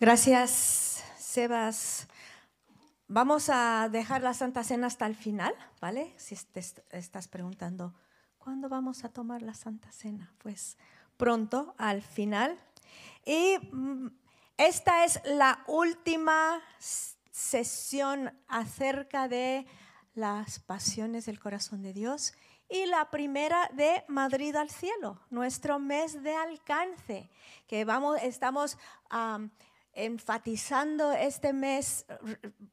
Gracias, Sebas. Vamos a dejar la Santa Cena hasta el final, ¿vale? Si te estás preguntando, ¿cuándo vamos a tomar la Santa Cena? Pues pronto, al final. Y mm, esta es la última sesión acerca de las pasiones del corazón de Dios y la primera de Madrid al cielo, nuestro mes de alcance, que vamos, estamos enfatizando este mes,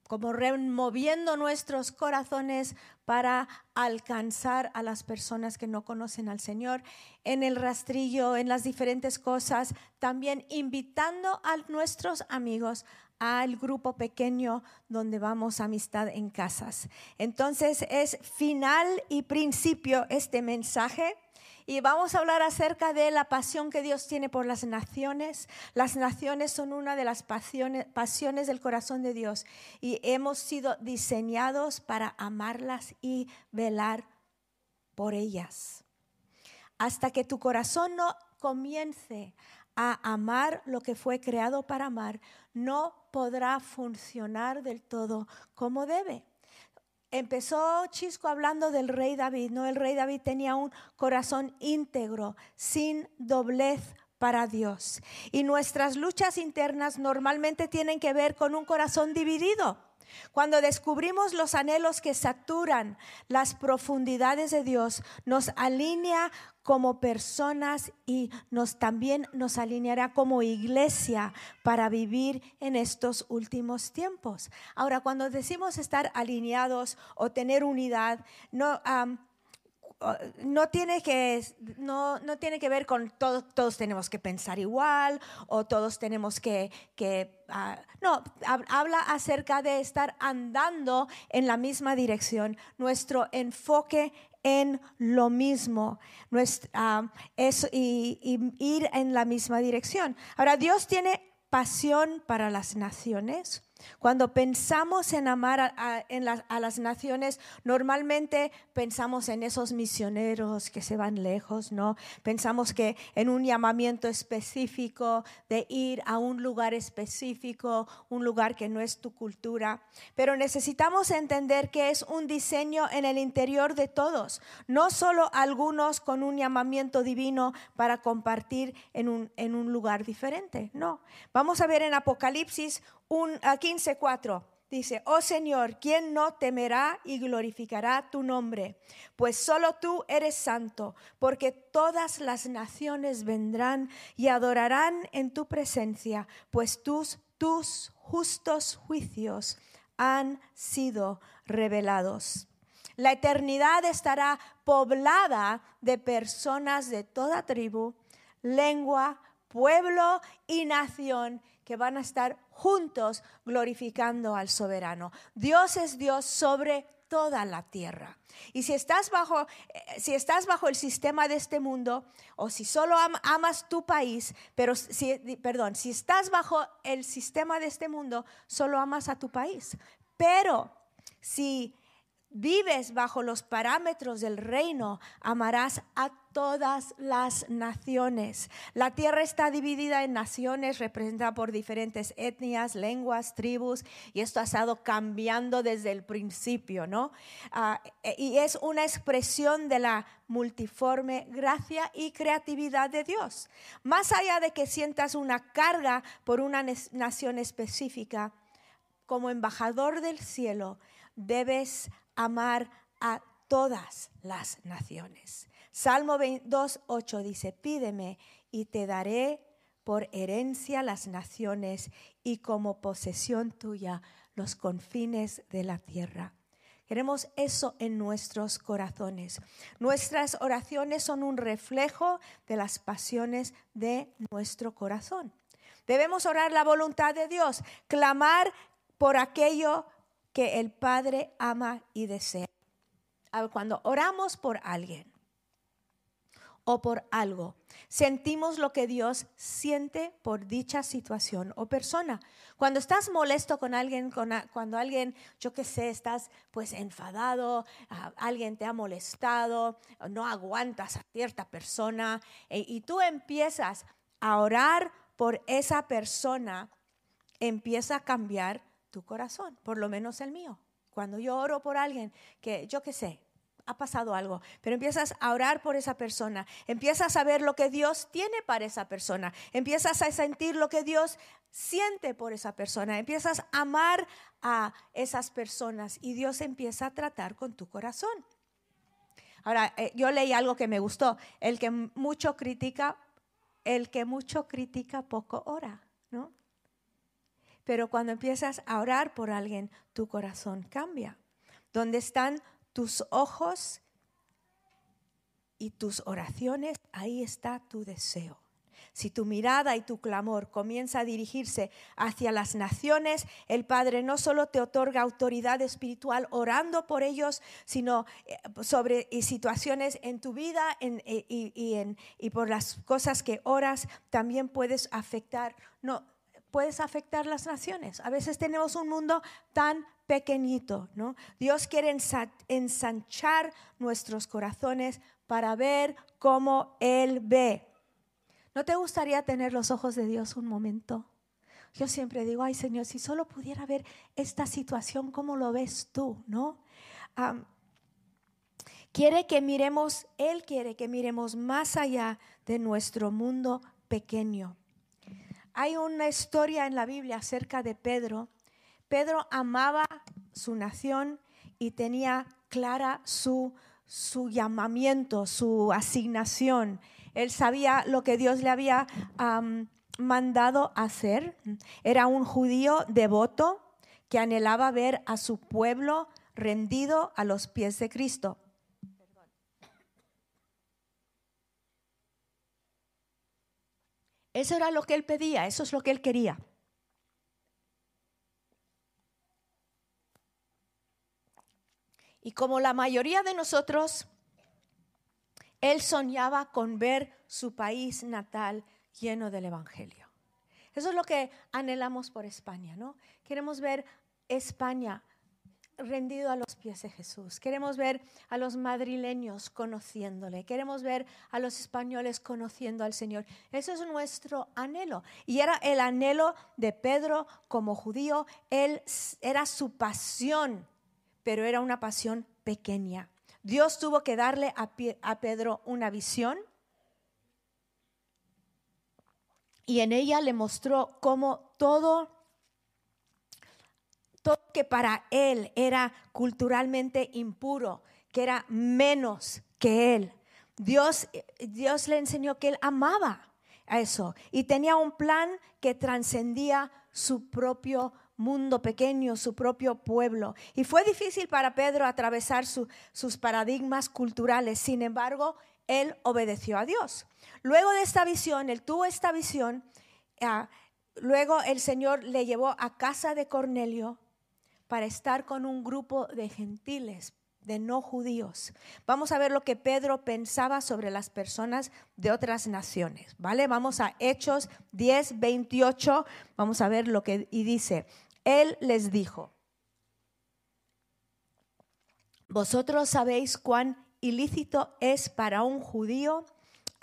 como removiendo nuestros corazones para alcanzar a las personas que no conocen al Señor, en el rastrillo, en las diferentes cosas, también invitando a nuestros amigos al grupo pequeño donde vamos amistad en casas. Entonces es final y principio este mensaje y vamos a hablar acerca de la pasión que Dios tiene por las naciones. Las naciones son una de las pasiones, pasiones del corazón de Dios y hemos sido diseñados para amarlas y velar por ellas. Hasta que tu corazón no comience a amar lo que fue creado para amar, no podrá funcionar del todo como debe empezó Chisco hablando del rey David, ¿no? El rey David tenía un corazón íntegro, sin doblez para Dios. Y nuestras luchas internas normalmente tienen que ver con un corazón dividido. Cuando descubrimos los anhelos que saturan las profundidades de Dios, nos alinea como personas y nos también nos alineará como iglesia para vivir en estos últimos tiempos. Ahora, cuando decimos estar alineados o tener unidad, no no tiene que, no, no tiene que ver con todos tenemos que pensar igual o todos tenemos que, que ah, no, habla acerca de estar andando en la misma dirección, nuestro enfoque en lo mismo nuestra, y, y ir en la misma dirección. Ahora, Dios tiene pasión para las naciones cuando pensamos en amar a, las naciones, normalmente pensamos en esos misioneros que se van lejos, ¿no? Pensamos que en un llamamiento específico de ir a un lugar específico, un lugar que no es tu cultura. Pero necesitamos entender que es un diseño en el interior de todos, no solo algunos con un llamamiento divino para compartir en un, en un lugar diferente, no. Vamos a ver en Apocalipsis un, a 15.4 dice, oh Señor, ¿quién no temerá y glorificará tu nombre? Pues solo tú eres santo, porque todas las naciones vendrán y adorarán en tu presencia, pues tus, tus justos juicios han sido revelados. La eternidad estará poblada de personas de toda tribu, lengua, pueblo y nación que van a estar juntos glorificando al soberano. Dios es Dios sobre toda la tierra. Y si estás bajo, eh, si estás bajo el sistema de este mundo, o si solo amas tu país, pero si, perdón, si estás bajo el sistema de este mundo, solo amas a tu país. Pero si vives bajo los parámetros del reino, amarás a todas las naciones. La tierra está dividida en naciones, representada por diferentes etnias, lenguas, tribus, y esto ha estado cambiando desde el principio, ¿no? Ah, e, y es una expresión de la multiforme gracia y creatividad de Dios. Más allá de que sientas una carga por una nación específica, como embajador del cielo, debes amar a todas las naciones. Salmo 2, 8 dice, pídeme y te daré por herencia las naciones y como posesión tuya los confines de la tierra. Queremos eso en nuestros corazones. Nuestras oraciones son un reflejo de las pasiones de nuestro corazón. Debemos orar la voluntad de Dios, clamar por aquello que el Padre ama y desea. Cuando oramos por alguien o por algo, sentimos lo que Dios siente por dicha situación o persona. Cuando estás molesto con alguien, cuando alguien, yo qué sé, estás pues enfadado, alguien te ha molestado, no aguantas a cierta persona e, y tú empiezas a orar por esa persona, empieza a cambiar tu corazón, por lo menos el mío. Cuando yo oro por alguien que yo qué sé, ha pasado algo, pero empiezas a orar por esa persona, empiezas a ver lo que Dios tiene para esa persona, empiezas a sentir lo que Dios siente por esa persona, empiezas a amar a esas personas y Dios empieza a tratar con tu corazón. Ahora, eh, yo leí algo que me gustó, el que mucho critica, el que mucho critica poco ora, ¿no? Pero cuando empiezas a orar por alguien, tu corazón cambia. ¿Dónde están tus ojos y tus oraciones, ahí está tu deseo. Si tu mirada y tu clamor comienza a dirigirse hacia las naciones, el Padre no solo te otorga autoridad espiritual orando por ellos, sino eh, sobre situaciones en tu vida eh, y, y por las cosas que oras, también puedes afectar. No, puedes afectar las naciones. A veces tenemos un mundo tan pequeñito, ¿no? Dios quiere ensanchar nuestros corazones para ver cómo Él ve. ¿No te gustaría tener los ojos de Dios un momento? Yo siempre digo, ay Señor, si solo pudiera ver esta situación, ¿cómo lo ves tú? ¿No? quiere que miremos, Él quiere que miremos más allá de nuestro mundo pequeño. Hay una historia en la Biblia acerca de Pedro Pedro amaba su nación y tenía clara su, su llamamiento, su asignación. Él sabía lo que Dios le había mandado hacer. Era un judío devoto que anhelaba ver a su pueblo rendido a los pies de Cristo. Eso era lo que él pedía, eso es lo que él quería. Y como la mayoría de nosotros, él soñaba con ver su país natal lleno del Evangelio. Eso es lo que anhelamos por España, ¿no? Queremos ver España rendido a los pies de Jesús. Queremos ver a los madrileños conociéndole. Queremos ver a los españoles conociendo al Señor. Eso es nuestro anhelo. Y era el anhelo de Pedro como judío. Él era su pasión pero era una pasión pequeña. Dios tuvo que darle a, Pedro una visión y en ella le mostró cómo todo que para él era culturalmente impuro, que era menos que él. Dios, Dios le enseñó que él amaba a eso y tenía un plan que trascendía su propio mundo pequeño, su propio pueblo. Y fue difícil para Pedro atravesar sus paradigmas culturales. Sin embargo, él obedeció a Dios. Luego de esta visión, él tuvo esta visión. Ah, luego el Señor le llevó a casa de Cornelio para estar con un grupo de gentiles, de no judíos. Vamos a ver lo que Pedro pensaba sobre las personas de otras naciones, ¿vale? Vamos a Hechos 10, 28, vamos a ver lo que y dice, él les dijo, vosotros sabéis cuán ilícito es para un judío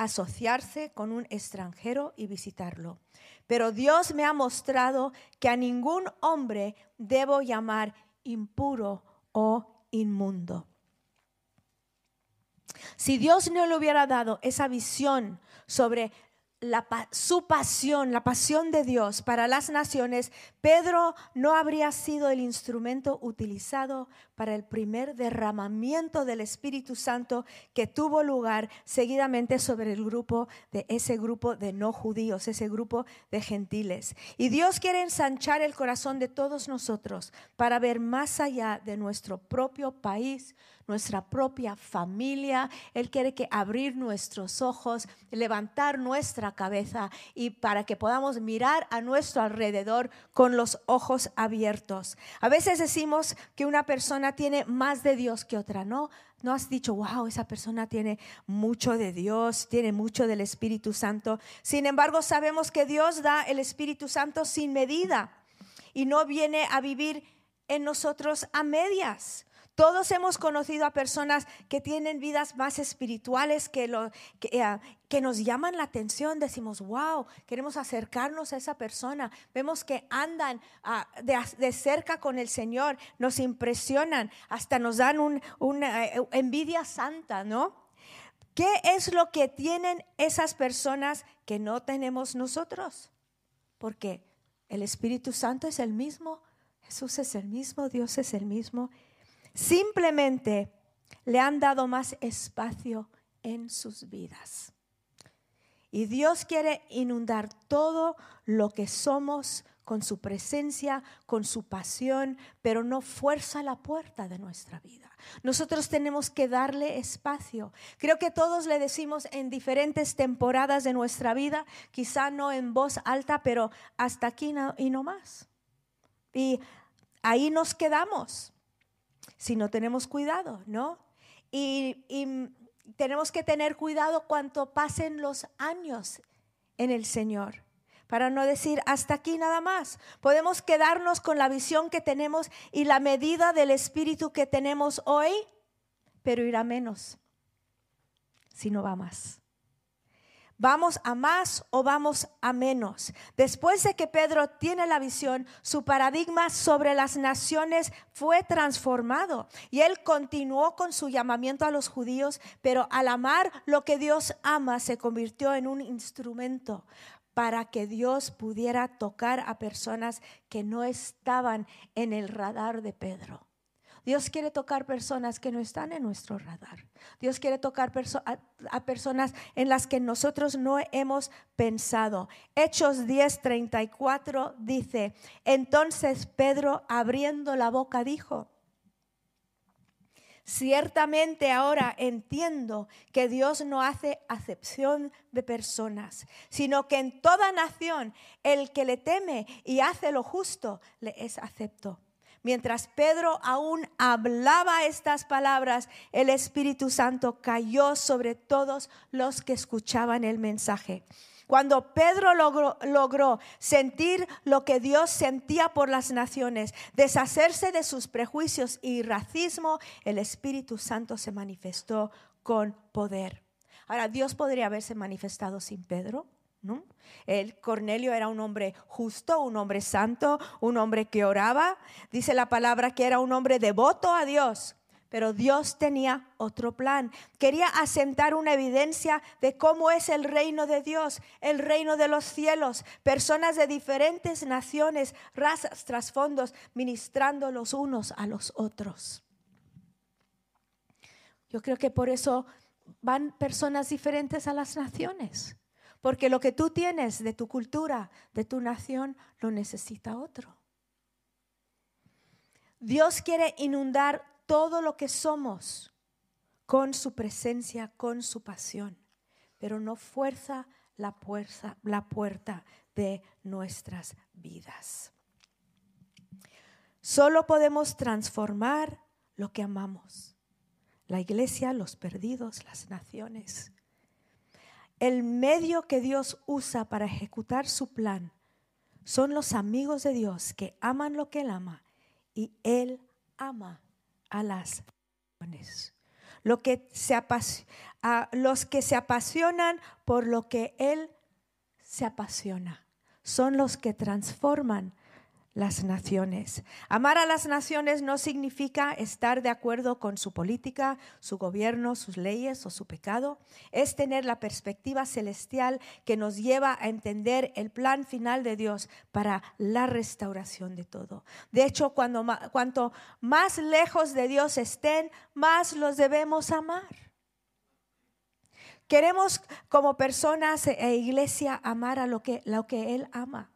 asociarse con un extranjero y visitarlo. Pero Dios me ha mostrado que a ningún hombre debo llamar impuro o inmundo. Si Dios no le hubiera dado esa visión sobre su pasión, la pasión de Dios para las naciones, Pedro no habría sido el instrumento utilizado para el primer derramamiento del Espíritu Santo que tuvo lugar seguidamente sobre el grupo de ese grupo de no judíos, ese grupo de gentiles. Y Dios quiere ensanchar el corazón de todos nosotros para ver más allá de nuestro propio país, nuestra propia familia. Él quiere que abrir nuestros ojos, levantar nuestra cabeza y para que podamos mirar a nuestro alrededor con los ojos abiertos. A veces decimos que una persona tiene más de Dios que otra, ¿no? No has dicho, wow, esa persona tiene mucho de Dios, tiene mucho del Espíritu Santo. Sin embargo, sabemos que Dios da el Espíritu Santo sin medida y no viene a vivir en nosotros a medias. Todos hemos conocido a personas que tienen vidas más espirituales que, eh, que, nos llaman la atención. Decimos, wow, queremos acercarnos a esa persona. Vemos que andan ah, de, cerca con el Señor, nos impresionan, hasta nos dan una eh, envidia santa, ¿no? ¿Qué es lo que tienen esas personas que no tenemos nosotros? Porque el Espíritu Santo es el mismo, Jesús es el mismo, Dios es el mismo Simplemente le han dado más espacio en sus vidas. Y Dios quiere inundar todo lo que somos con su presencia, con su pasión, pero no fuerza la puerta de nuestra vida. Nosotros tenemos que darle espacio. Creo que todos le decimos en diferentes temporadas de nuestra vida, quizá no en voz alta, pero hasta aquí y no más. Y ahí nos quedamos si no tenemos cuidado, ¿no? Y, tenemos que tener cuidado cuanto pasen los años en el Señor para no decir hasta aquí nada más. Podemos quedarnos con la visión que tenemos y la medida del espíritu que tenemos hoy, pero irá menos si no va más. ¿Vamos a más o vamos a menos? Después de que Pedro tiene la visión, su paradigma sobre las naciones fue transformado y él continuó con su llamamiento a los judíos, pero al amar lo que Dios ama se convirtió en un instrumento para que Dios pudiera tocar a personas que no estaban en el radar de Pedro. Dios quiere tocar personas que no están en nuestro radar. Dios quiere tocar a, personas en las que nosotros no hemos pensado. Hechos 10:34 dice, entonces Pedro abriendo la boca dijo, Ciertamente ahora entiendo que Dios no hace acepción de personas, sino que en toda nación el que le teme y hace lo justo le es acepto. Mientras Pedro aún hablaba estas palabras, el Espíritu Santo cayó sobre todos los que escuchaban el mensaje. Cuando Pedro logró, sentir lo que Dios sentía por las naciones, deshacerse de sus prejuicios y racismo, el Espíritu Santo se manifestó con poder. Ahora, Dios podría haberse manifestado sin Pedro. El Cornelio era un hombre justo, un hombre santo, un hombre que oraba. Dice la palabra que era un hombre devoto a Dios. Pero Dios tenía otro plan. Quería asentar una evidencia de cómo es el reino de Dios, el reino de los cielos. Personas de diferentes naciones, razas, trasfondos, ministrando los unos a los otros. Yo creo que por eso van personas diferentes a las naciones porque lo que tú tienes de tu cultura, de tu nación, lo necesita otro. Dios quiere inundar todo lo que somos con su presencia, con su pasión, pero no fuerza la, puerta, de nuestras vidas. Solo podemos transformar lo que amamos. La iglesia, los perdidos, las naciones el medio que Dios usa para ejecutar su plan son los amigos de Dios que aman lo que Él ama y Él ama a las naciones. Lo que se los que se apasionan por lo que Él se apasiona son los que transforman las naciones. Amar a las naciones no significa estar de acuerdo con su política, su gobierno, sus leyes o su pecado. Es tener la perspectiva celestial que nos lleva a entender el plan final de Dios para la restauración de todo. De hecho, cuando, cuanto más lejos de Dios estén, más los debemos amar. Queremos como personas e iglesia amar a lo que, lo que Él ama.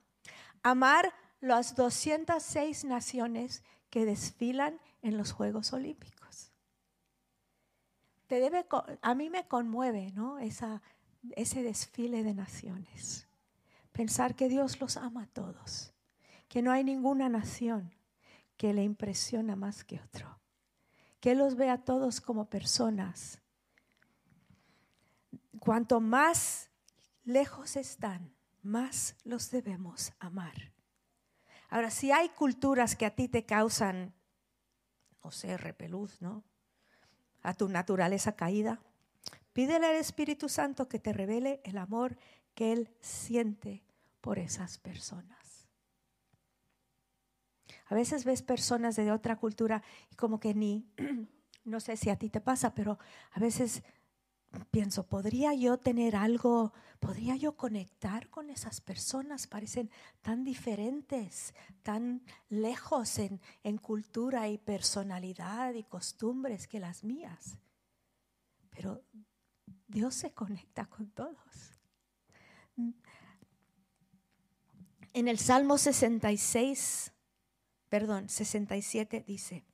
Amar las 206 naciones que desfilan en los Juegos Olímpicos. Te debe, a mí me conmueve ¿no? Esa, ese desfile de naciones. Pensar que Dios los ama a todos, que no hay ninguna nación que le impresiona más que otro, que los ve a todos como personas. Cuanto más lejos están, más los debemos amar. Ahora, si hay culturas que a ti te causan José, repeluz, ¿no? A tu naturaleza caída. Pídele al Espíritu Santo que te revele el amor que Él siente por esas personas. A veces ves personas de otra cultura y como que ni, no sé si a ti te pasa, pero a veces pienso, ¿podría yo tener algo, podría yo conectar con esas personas? Parecen tan diferentes, tan lejos en, en cultura y personalidad y costumbres que las mías. Pero Dios se conecta con todos. En el Salmo 66, perdón, 67 dice,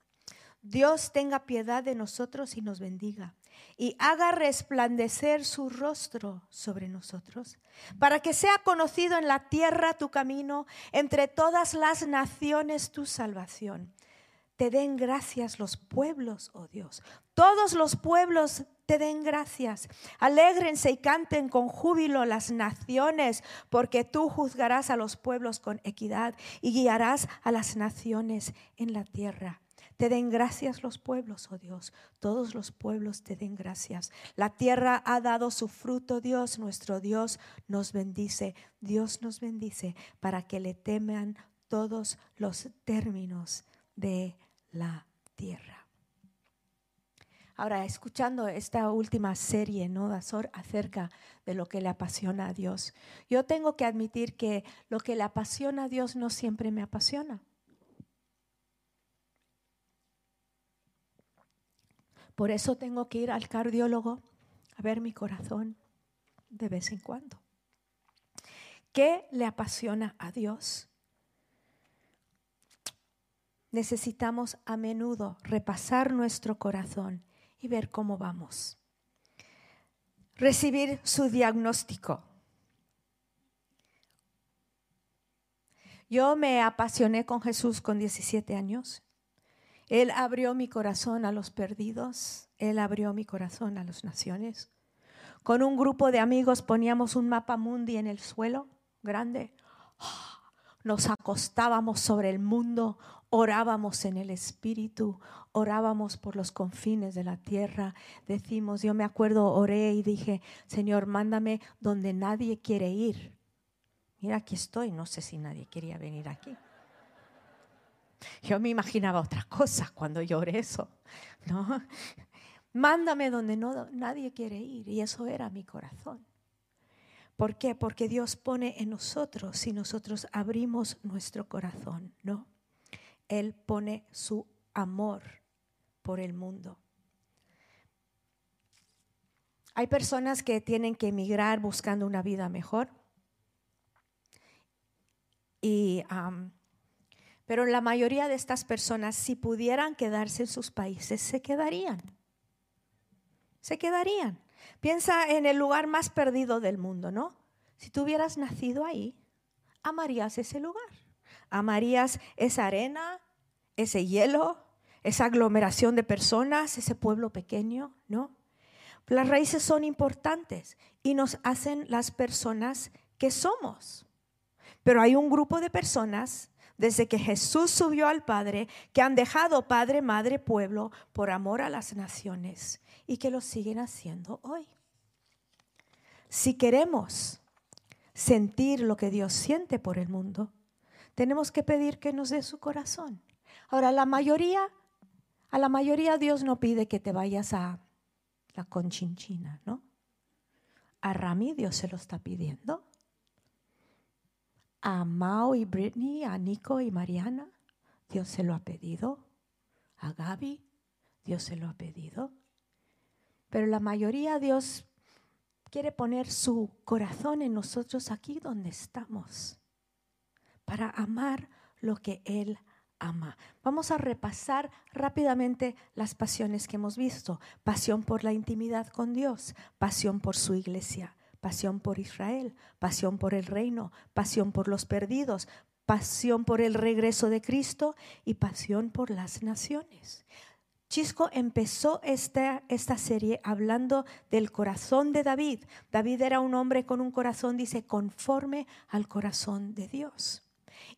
Dios tenga piedad de nosotros y nos bendiga y haga resplandecer su rostro sobre nosotros, para que sea conocido en la tierra tu camino, entre todas las naciones tu salvación. Te den gracias los pueblos, oh Dios. Todos los pueblos te den gracias. Alégrense y canten con júbilo las naciones, porque tú juzgarás a los pueblos con equidad y guiarás a las naciones en la tierra. Te den gracias los pueblos, oh Dios. Todos los pueblos te den gracias. La tierra ha dado su fruto, Dios. Nuestro Dios nos bendice. Dios nos bendice para que le teman todos los términos de la tierra. Ahora, escuchando esta última serie, ¿no? acerca de lo que le apasiona a Dios, yo tengo que admitir que lo que le apasiona a Dios no siempre me apasiona. Por eso tengo que ir al cardiólogo a ver mi corazón de vez en cuando. ¿Qué le apasiona a Dios? Necesitamos a menudo repasar nuestro corazón y ver cómo vamos. Recibir su diagnóstico. Yo me apasioné con Jesús con 17 años. Él abrió mi corazón a los perdidos. Él abrió mi corazón a las naciones. Con un grupo de amigos poníamos un mapa mundi en el suelo grande. Nos acostábamos sobre el mundo, orábamos en el Espíritu, orábamos por los confines de la tierra. Decimos, yo me acuerdo, oré y dije, Señor, mándame donde nadie quiere ir. Mira, aquí estoy, no sé si nadie quería venir aquí. Yo me imaginaba otra cosa cuando lloré eso, ¿no? Mándame donde no, nadie quiere ir. Y eso era mi corazón. ¿Por qué? Porque Dios pone en nosotros, si nosotros abrimos nuestro corazón, ¿no? Él pone su amor por el mundo. Hay personas que tienen que emigrar buscando una vida mejor. Y, pero la mayoría de estas personas, si pudieran quedarse en sus países, se quedarían. Se quedarían. Piensa en el lugar más perdido del mundo, ¿no? Si tú hubieras nacido ahí, amarías ese lugar. Amarías esa arena, ese hielo, esa aglomeración de personas, ese pueblo pequeño, ¿no? Las raíces son importantes y nos hacen las personas que somos. Pero hay un grupo de personas desde que Jesús subió al Padre que han dejado Padre, Madre, pueblo por amor a las naciones y que lo siguen haciendo hoy. Si queremos sentir lo que Dios siente por el mundo, tenemos que pedir que nos dé su corazón. Ahora, la mayoría, a la mayoría Dios no pide que te vayas a la conchinchina, ¿no? A Rami Dios se lo está pidiendo. A Mao y Britney, a Nico y Mariana, Dios se lo ha pedido. A Gaby, Dios se lo ha pedido. Pero la mayoría Dios quiere poner su corazón en nosotros aquí donde estamos para amar lo que Él ama. Vamos a repasar rápidamente las pasiones que hemos visto. Pasión por la intimidad con Dios, pasión por su iglesia, pasión por Israel, pasión por el reino, pasión por los perdidos, pasión por el regreso de Cristo y pasión por las naciones. Chisco empezó esta, esta serie hablando del corazón de David. David era un hombre con un corazón, dice, conforme al corazón de Dios.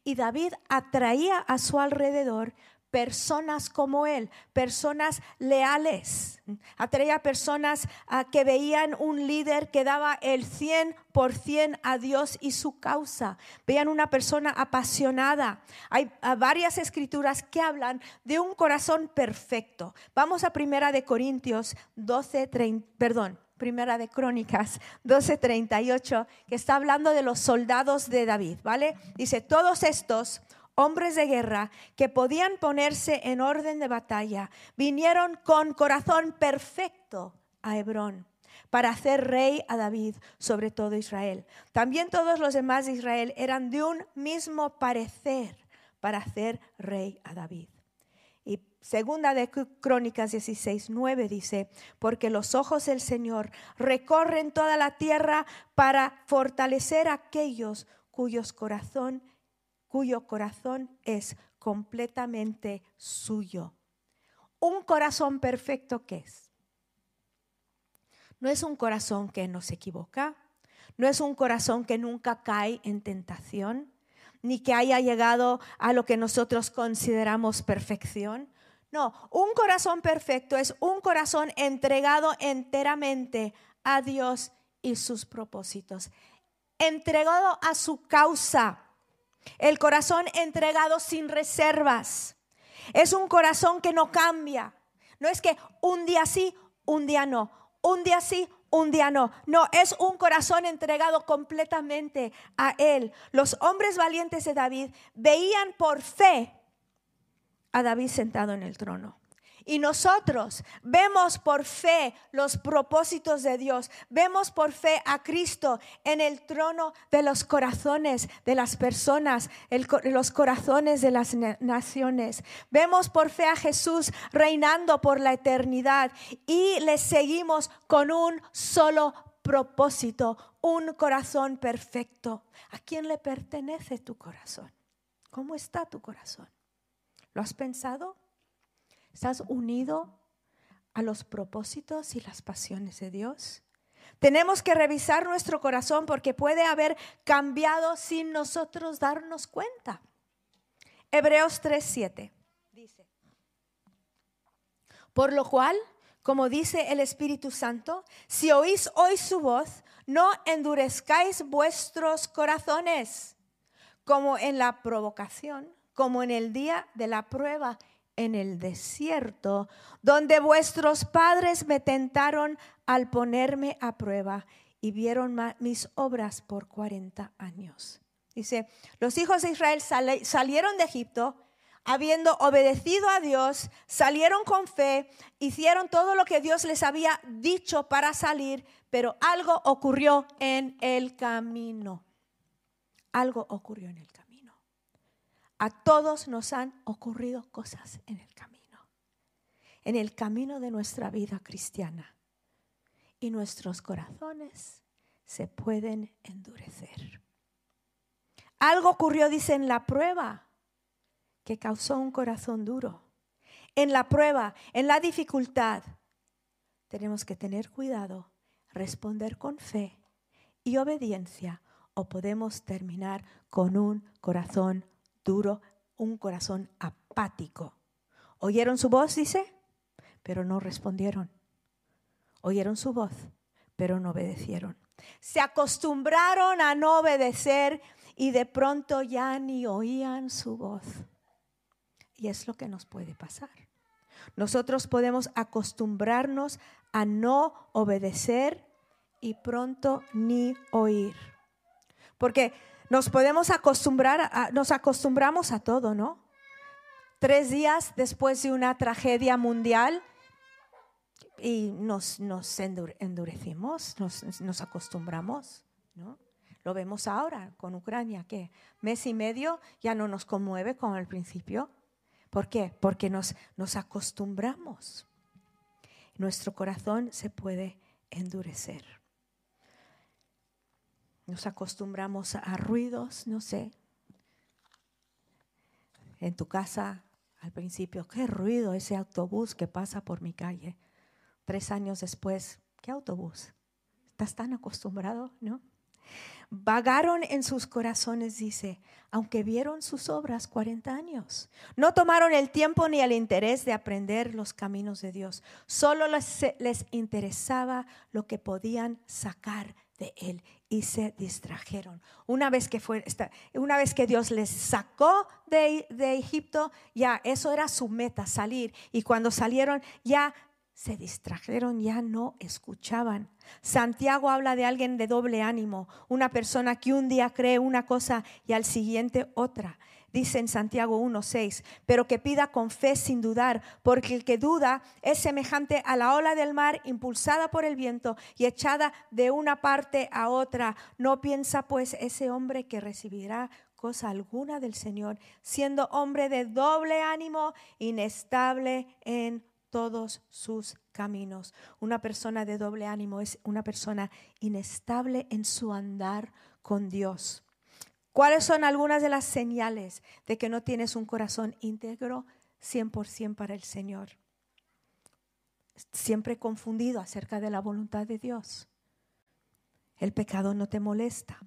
Y David atraía a su alrededor personas como él, personas leales. Atraía personas ah, que veían un líder que daba el 100% a Dios y su causa. Veían una persona apasionada. Hay ah, varias escrituras que hablan de un corazón perfecto. Vamos a Primera de Corintios 12, 30, perdón, Primera de Crónicas 12:38, que está hablando de los soldados de David, ¿vale? Dice, todos estos hombres de guerra que podían ponerse en orden de batalla, vinieron con corazón perfecto a Hebrón para hacer rey a David sobre todo Israel. También todos los demás de Israel eran de un mismo parecer para hacer rey a David. Y segunda de Crónicas 16, 9 dice, porque los ojos del Señor recorren toda la tierra para fortalecer a aquellos cuyos corazón, cuyo corazón es completamente suyo. Un corazón perfecto que es. No es un corazón que no se equivoca, no es un corazón que nunca cae en tentación, ni que haya llegado a lo que nosotros consideramos perfección. No, un corazón perfecto es un corazón entregado enteramente a Dios y sus propósitos, entregado a su causa, el corazón entregado sin reservas. Es un corazón que no cambia. No es que un día sí, un día no, un día sí, un día no. No, es un corazón entregado completamente a Él. Los hombres valientes de David veían por fe a David sentado en el trono. Y nosotros vemos por fe los propósitos de Dios, vemos por fe a Cristo en el trono de los corazones de las personas, los corazones de las naciones. Vemos por fe a Jesús reinando por la eternidad y le seguimos con un solo propósito, un corazón perfecto. ¿A quién le pertenece tu corazón? ¿Cómo está tu corazón? ¿Lo has pensado? ¿Estás unido a los propósitos y las pasiones de Dios? Tenemos que revisar nuestro corazón porque puede haber cambiado sin nosotros darnos cuenta. Hebreos 3:7 dice, por lo cual, como dice el Espíritu Santo, si oís hoy su voz, no endurezcáis vuestros corazones, como en la provocación, como en el día de la prueba en el desierto, donde vuestros padres me tentaron al ponerme a prueba y vieron mis obras por 40 años. Dice, los hijos de Israel salieron de Egipto, habiendo obedecido a Dios, salieron con fe, hicieron todo lo que Dios les había dicho para salir, pero algo ocurrió en el camino. Algo ocurrió en el camino. A todos nos han ocurrido cosas en el camino, en el camino de nuestra vida cristiana. Y nuestros corazones se pueden endurecer. Algo ocurrió, dice, en la prueba que causó un corazón duro. En la prueba, en la dificultad, tenemos que tener cuidado, responder con fe y obediencia o podemos terminar con un corazón duro, un corazón apático. ¿Oyeron su voz, dice? Pero no respondieron. Oyeron su voz, pero no obedecieron. Se acostumbraron a no obedecer y de pronto ya ni oían su voz. Y es lo que nos puede pasar. Nosotros podemos acostumbrarnos a no obedecer y pronto ni oír. Porque nos podemos acostumbrar, nos acostumbramos a todo, ¿no? Tres días después de una tragedia mundial y nos, nos endurecimos, nos, nos acostumbramos, ¿no? Lo vemos ahora con Ucrania, que mes y medio ya no nos conmueve como al principio. ¿Por qué? Porque nos, nos acostumbramos. Nuestro corazón se puede endurecer. Nos acostumbramos a ruidos, no sé. En tu casa, al principio, qué ruido ese autobús que pasa por mi calle. Tres años después, ¿qué autobús? Estás tan acostumbrado, ¿no? Vagaron en sus corazones, dice, aunque vieron sus obras 40 años. No tomaron el tiempo ni el interés de aprender los caminos de Dios. Solo les, les interesaba lo que podían sacar de él y se distrajeron. Una vez que, fue, una vez que Dios les sacó de, de Egipto, ya eso era su meta, salir. Y cuando salieron, ya se distrajeron, ya no escuchaban. Santiago habla de alguien de doble ánimo, una persona que un día cree una cosa y al siguiente otra. Dice en Santiago 1.6, pero que pida con fe sin dudar, porque el que duda es semejante a la ola del mar impulsada por el viento y echada de una parte a otra. No piensa pues ese hombre que recibirá cosa alguna del Señor, siendo hombre de doble ánimo, inestable en todos sus caminos. Una persona de doble ánimo es una persona inestable en su andar con Dios. ¿Cuáles son algunas de las señales de que no tienes un corazón íntegro 100% para el Señor? Siempre confundido acerca de la voluntad de Dios. El pecado no te molesta.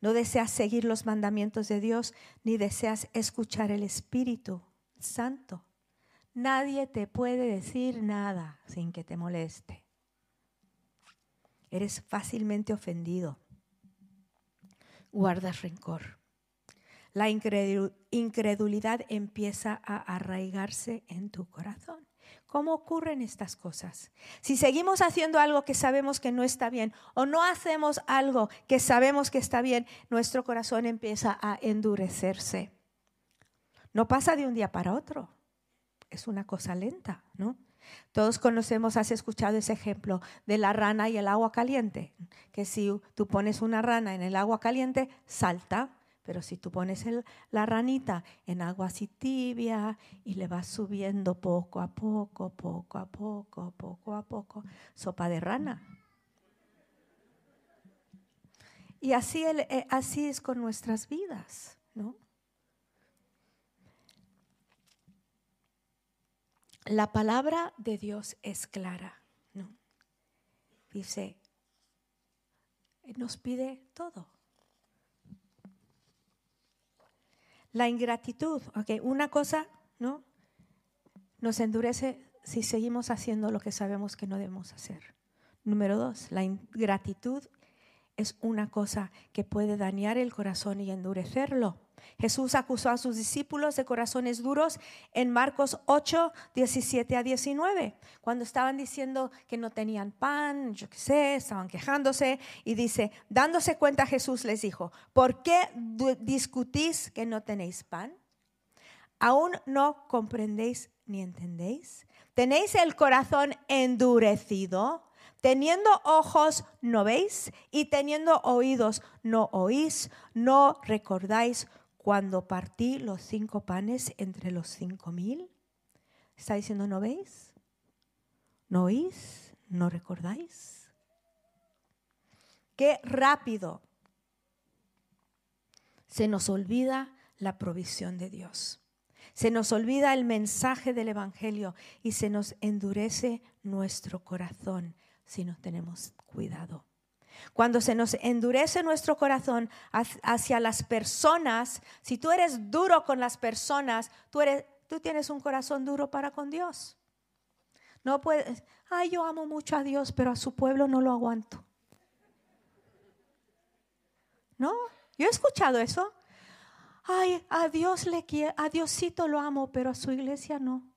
No deseas seguir los mandamientos de Dios ni deseas escuchar el Espíritu Santo. Nadie te puede decir nada sin que te moleste. Eres fácilmente ofendido. Guardas rencor. La incredulidad empieza a arraigarse en tu corazón. ¿Cómo ocurren estas cosas? Si seguimos haciendo algo que sabemos que no está bien o no hacemos algo que sabemos que está bien, nuestro corazón empieza a endurecerse. No pasa de un día para otro es una cosa lenta, ¿no? Todos conocemos, has escuchado ese ejemplo de la rana y el agua caliente, que si tú pones una rana en el agua caliente, salta, pero si tú pones la ranita en agua así tibia y le vas subiendo poco a poco, poco a poco, poco a poco, sopa de rana. Y así, eh, así es con nuestras vidas, ¿no? La palabra de Dios es clara, ¿no? Dice, nos pide todo. La ingratitud, ok, una cosa, ¿no? Nos endurece si seguimos haciendo lo que sabemos que no debemos hacer. Número dos, la ingratitud es una cosa que puede dañar el corazón y endurecerlo. Jesús acusó a sus discípulos de corazones duros en Marcos 8, 17 a 19, cuando estaban diciendo que no tenían pan, yo qué sé, estaban quejándose y dice, dándose cuenta Jesús les dijo, ¿por qué discutís que no tenéis pan? ¿Aún no comprendéis ni entendéis? ¿Tenéis el corazón endurecido? Teniendo ojos no veis y teniendo oídos no oís, no recordáis cuando partí los cinco panes entre los cinco mil? Está diciendo, ¿no veis? ¿No oís? ¿No recordáis? Qué rápido se nos olvida la provisión de Dios. Se nos olvida el mensaje del Evangelio y se nos endurece nuestro corazón si no tenemos cuidado. Cuando se nos endurece nuestro corazón hacia las personas, si tú eres duro con las personas, tú, eres, tú tienes un corazón duro para con Dios. No puedes, ay, yo amo mucho a Dios, pero a su pueblo no lo aguanto. ¿No? Yo he escuchado eso. Ay, a Dios le quiero, a Diosito lo amo, pero a su iglesia no.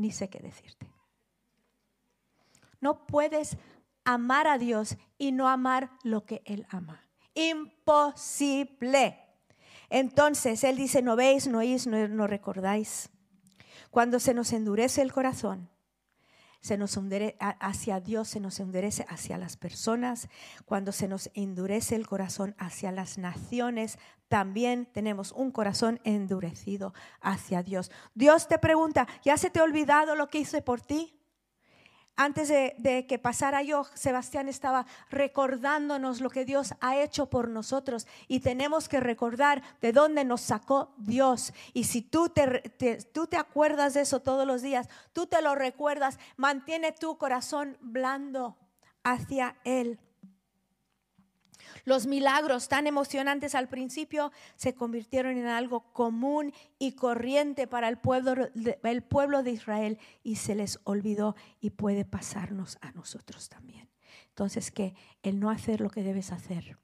Ni sé qué decirte. No puedes amar a Dios y no amar lo que Él ama. Imposible. Entonces Él dice, no veis, no oís, no, recordáis. Cuando se nos endurece el corazón, se nos hacia Dios, se nos endurece hacia las personas, cuando se nos endurece el corazón hacia las naciones, también tenemos un corazón endurecido hacia Dios. Dios te pregunta, ¿ya se te ha olvidado lo que hice por ti? antes de, que pasara yo, Sebastián estaba recordándonos lo que Dios ha hecho por nosotros y tenemos que recordar de dónde nos sacó Dios. Y si tú te, tú te acuerdas de eso todos los días, tú te lo recuerdas, mantiene tu corazón blando hacia Él. Los milagros tan emocionantes al principio se convirtieron en algo común y corriente para el pueblo, pueblo de Israel y se les olvidó y puede pasarnos a nosotros también. Entonces, que el no hacer lo que debes hacer,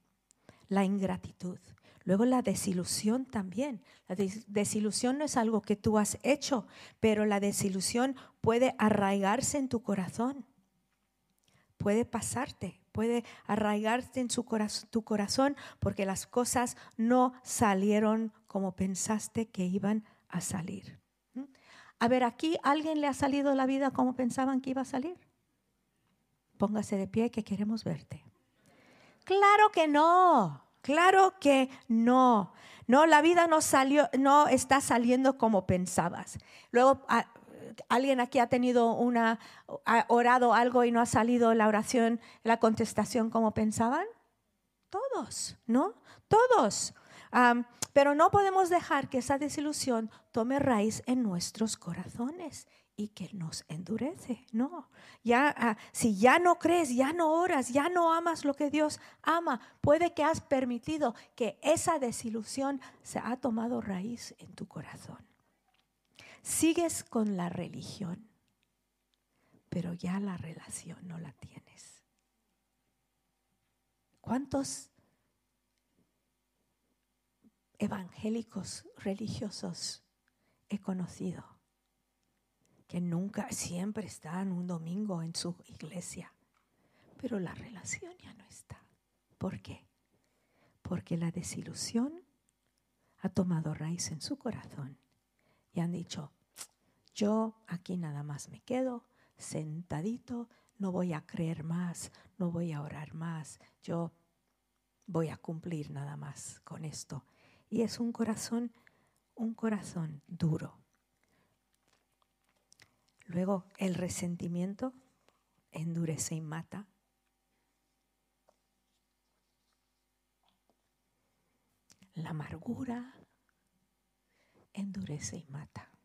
la ingratitud. Luego la desilusión también. La desilusión no es algo que tú has hecho, pero la desilusión puede arraigarse en tu corazón. Puede pasarte, puede arraigarte en su tu corazón porque las cosas no salieron como pensaste que iban a salir. A ver, aquí alguien le ha salido la vida como pensaban que iba a salir. Póngase de pie que queremos verte. Claro que no. Claro que no. No, la vida no salió, no está saliendo como pensabas. Luego ¿Alguien aquí ha tenido una, ha orado algo y no ha salido la oración, la contestación como pensaban? Todos, ¿no? Todos. pero no podemos dejar que esa desilusión tome raíz en nuestros corazones y que nos endurece. No, ya ah, si ya no crees, ya no oras, ya no amas lo que Dios ama, puede que has permitido que esa desilusión se ha tomado raíz en tu corazón. Sigues con la religión, pero ya la relación no la tienes. ¿Cuántos evangélicos religiosos he conocido que nunca, siempre están un domingo en su iglesia, pero la relación ya no está? ¿Por qué? Porque la desilusión ha tomado raíz en su corazón y han dicho, yo aquí nada más me quedo sentadito, no voy a creer más, no voy a orar más, yo voy a cumplir nada más con esto. Y es un corazón, un corazón duro. Luego el resentimiento endurece y mata. La amargura endurece y mata.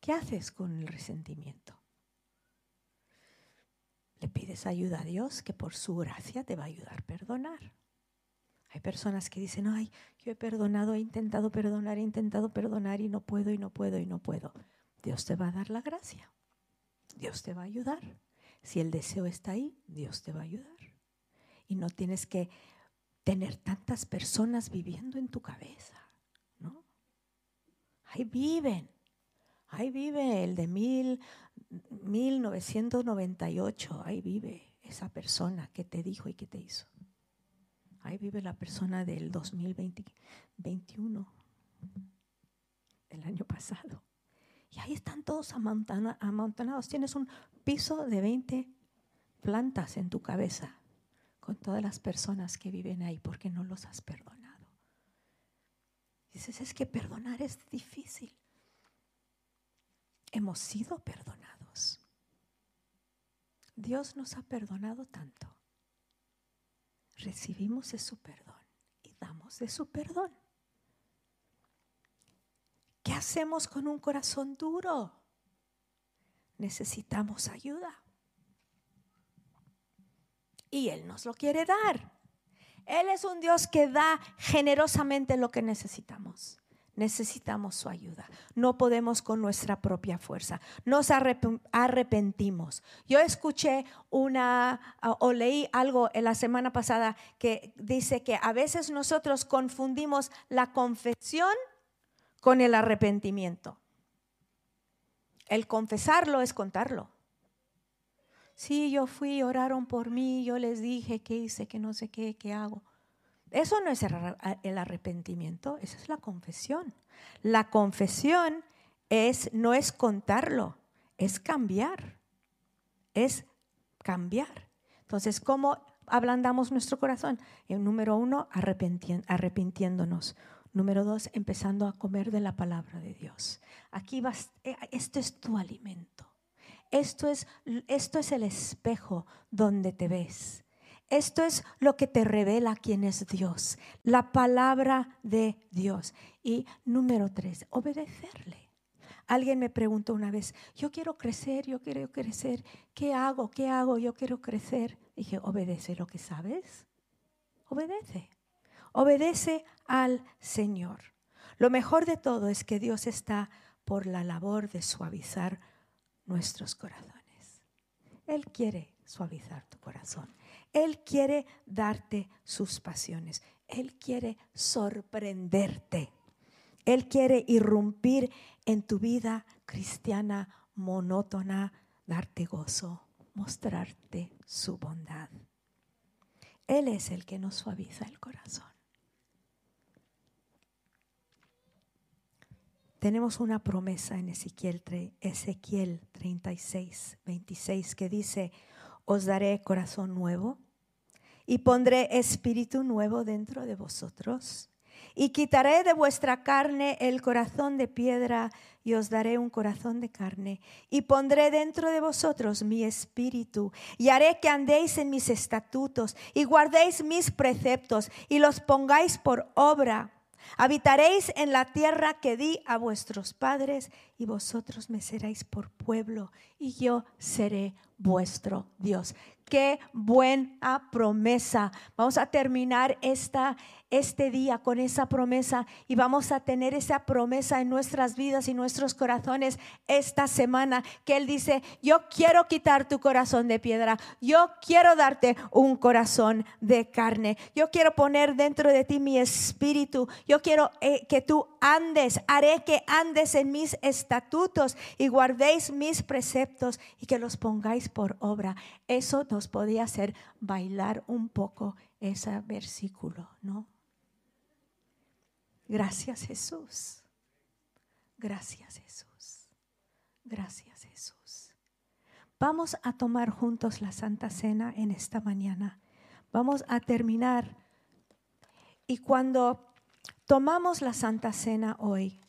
¿Qué haces con el resentimiento? Le pides ayuda a Dios que por su gracia te va a ayudar a perdonar. Hay personas que dicen, ay, yo he perdonado, he intentado perdonar, he intentado perdonar y no puedo y no puedo y no puedo. Dios te va a dar la gracia. Dios te va a ayudar. Si el deseo está ahí, Dios te va a ayudar. Y no tienes que tener tantas personas viviendo en tu cabeza, ¿no? Ahí viven. Ahí vive el de mil, 1998, ahí vive esa persona que te dijo y que te hizo. Ahí vive la persona del 2021, del año pasado. Y ahí están todos amontonados. Tienes un piso de 20 plantas en tu cabeza con todas las personas que viven ahí porque no los has perdonado. Dices, es que perdonar es difícil hemos sido perdonados. Dios nos ha perdonado tanto. Recibimos de su perdón y damos de su perdón. ¿Qué hacemos con un corazón duro? Necesitamos ayuda. Y Él nos lo quiere dar. Él es un Dios que da generosamente lo que necesitamos necesitamos su ayuda. No podemos con nuestra propia fuerza. Nos arrepentimos. Yo escuché una o leí algo en la semana pasada que dice que a veces nosotros confundimos la confesión con el arrepentimiento. El confesarlo es contarlo. Sí, yo fui, oraron por mí, yo les dije que hice, que no sé qué, qué hago. Eso no es el arrepentimiento, esa es la confesión. La confesión es, no es contarlo, es cambiar. Es cambiar. Entonces, ¿cómo ablandamos nuestro corazón? En número uno, arrepintiéndonos. Número dos, empezando a comer de la palabra de Dios. Aquí vas, eh, esto es tu alimento. esto es, esto es el espejo donde te ves. Esto es lo que te revela quién es Dios, la palabra de Dios. Y número tres, obedecerle. Alguien me preguntó una vez, yo quiero crecer, yo quiero crecer, ¿qué hago? ¿Qué hago? Yo quiero crecer. Dije, obedece lo que sabes. Obedece. Obedece al Señor. Lo mejor de todo es que Dios está por la labor de suavizar nuestros corazones. Él quiere suavizar tu corazón. Él quiere darte sus pasiones. Él quiere sorprenderte. Él quiere irrumpir en tu vida cristiana monótona, darte gozo, mostrarte su bondad. Él es el que nos suaviza el corazón. Tenemos una promesa en Ezequiel, Ezequiel 36, 26 que dice, os daré corazón nuevo y pondré espíritu nuevo dentro de vosotros. Y quitaré de vuestra carne el corazón de piedra y os daré un corazón de carne. Y pondré dentro de vosotros mi espíritu y haré que andéis en mis estatutos y guardéis mis preceptos y los pongáis por obra. Habitaréis en la tierra que di a vuestros padres y vosotros me seréis por pueblo y yo seré vuestro Dios. Qué buena promesa. Vamos a terminar esta, este día con esa promesa y vamos a tener esa promesa en nuestras vidas y nuestros corazones esta semana que Él dice, yo quiero quitar tu corazón de piedra, yo quiero darte un corazón de carne, yo quiero poner dentro de ti mi espíritu, yo quiero eh, que tú andes, haré que andes en mis estatutos y guardéis mis preceptos y que los pongáis por obra. Eso nos podía hacer bailar un poco ese versículo, ¿no? Gracias Jesús. Gracias Jesús. Gracias Jesús. Vamos a tomar juntos la Santa Cena en esta mañana. Vamos a terminar. Y cuando tomamos la Santa Cena hoy,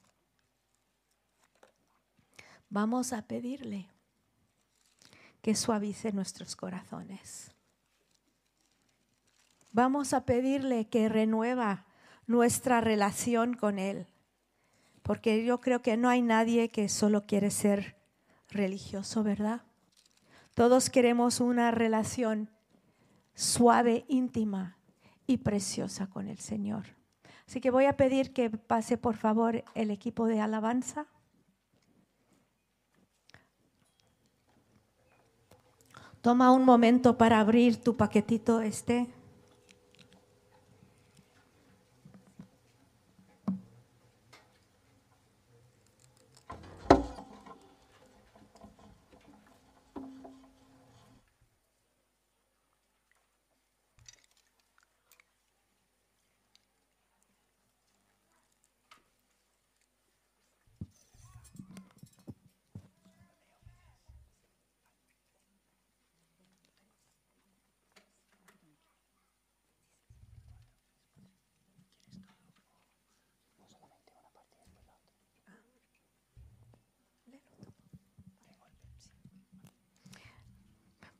vamos a pedirle que suavice nuestros corazones. Vamos a pedirle que renueva nuestra relación con Él. Porque yo creo que no hay nadie que solo quiere ser religioso, ¿verdad? Todos queremos una relación suave, íntima y preciosa con el Señor. Así que voy a pedir que pase por favor el equipo de alabanza. Toma un momento para abrir tu paquetito este.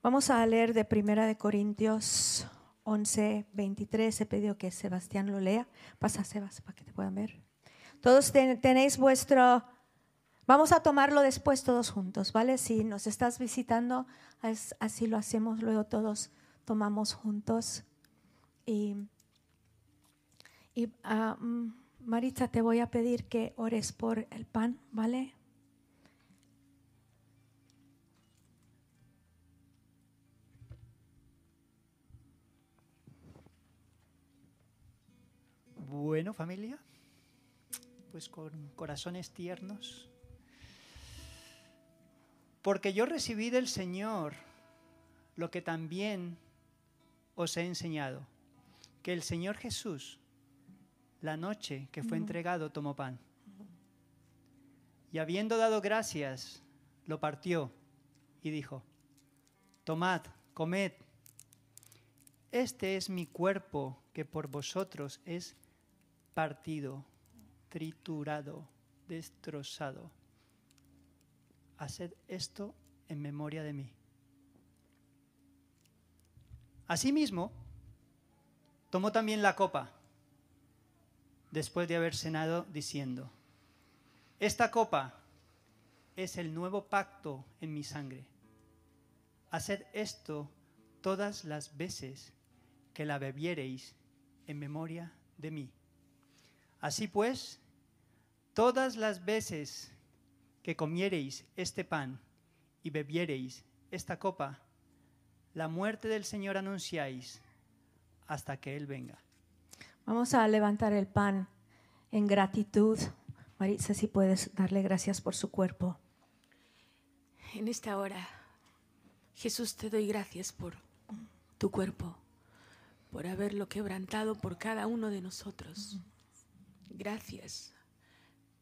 Vamos a leer de Primera de Corintios 11, 23. He pedido que Sebastián lo lea. Pasa, Sebas, para que te puedan ver. Todos tenéis vuestro... Vamos a tomarlo después todos juntos, ¿vale? Si nos estás visitando, así lo hacemos, luego todos tomamos juntos. Y, y uh, te voy a pedir que ores por el pan, ¿vale? Bueno, familia, pues con corazones tiernos. Porque yo recibí del Señor lo que también os he enseñado, que el Señor Jesús, la noche que fue entregado, tomó pan. Y habiendo dado gracias, lo partió y dijo, tomad, comed, este es mi cuerpo que por vosotros es partido, triturado, destrozado. Haced esto en memoria de mí. Asimismo, tomó también la copa después de haber cenado diciendo, esta copa es el nuevo pacto en mi sangre. Haced esto todas las veces que la bebiereis en memoria de mí. Así pues, todas las veces que comiereis este pan y bebiereis esta copa, la muerte del Señor anunciáis hasta que Él venga. Vamos a levantar el pan en gratitud. Maritza, si puedes darle gracias por su cuerpo. En esta hora, Jesús, te doy gracias por tu cuerpo, por haberlo quebrantado por cada uno de nosotros. Gracias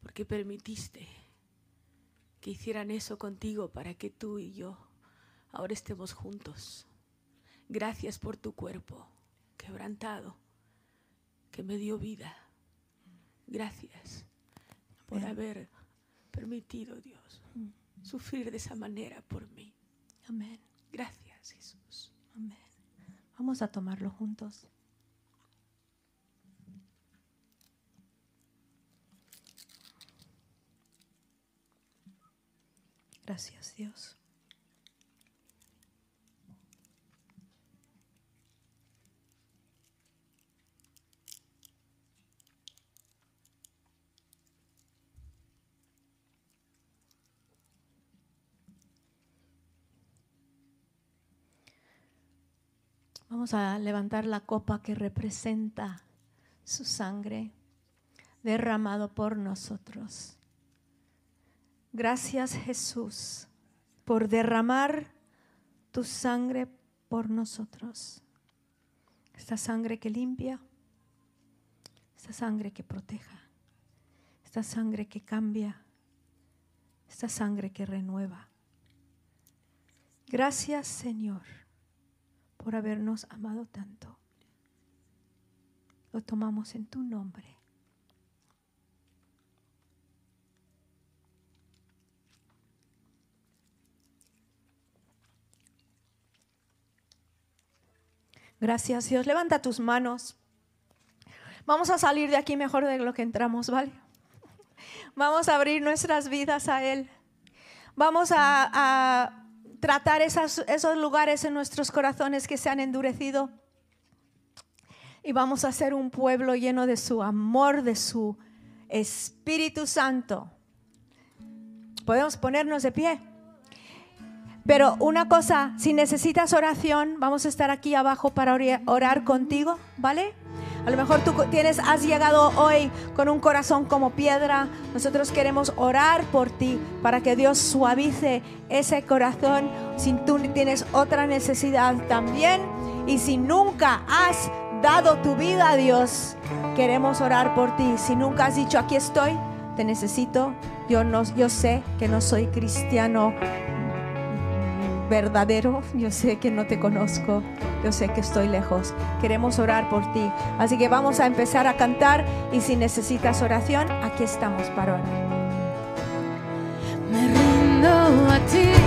porque permitiste que hicieran eso contigo para que tú y yo ahora estemos juntos. Gracias por tu cuerpo quebrantado que me dio vida. Gracias por haber permitido, Dios, sufrir de esa manera por mí. Amén. Gracias, Jesús. Amén. Vamos a tomarlo juntos. Gracias, Dios. Vamos a levantar la copa que representa su sangre derramado por nosotros. Gracias Jesús por derramar tu sangre por nosotros. Esta sangre que limpia, esta sangre que proteja, esta sangre que cambia, esta sangre que renueva. Gracias Señor por habernos amado tanto. Lo tomamos en tu nombre. Gracias Dios. Levanta tus manos. Vamos a salir de aquí mejor de lo que entramos, ¿vale? Vamos a abrir nuestras vidas a Él. Vamos a, tratar esos lugares en nuestros corazones que se han endurecido. Y vamos a ser un pueblo lleno de su amor, de su Espíritu Santo. Podemos ponernos de pie. Pero una cosa, si necesitas oración, vamos a estar aquí abajo para orar contigo, ¿vale? A lo mejor tú tienes, has llegado hoy con un corazón como piedra. Nosotros queremos orar por ti para que Dios suavice ese corazón. Si tú tienes otra necesidad también y si nunca has dado tu vida a Dios, queremos orar por ti. Si nunca has dicho aquí estoy, te necesito. Yo no, yo sé que no soy cristiano verdadero, yo sé que no te conozco, yo sé que estoy lejos. Queremos orar por ti. Así que vamos a empezar a cantar y si necesitas oración, aquí estamos para orar. Me rindo a ti.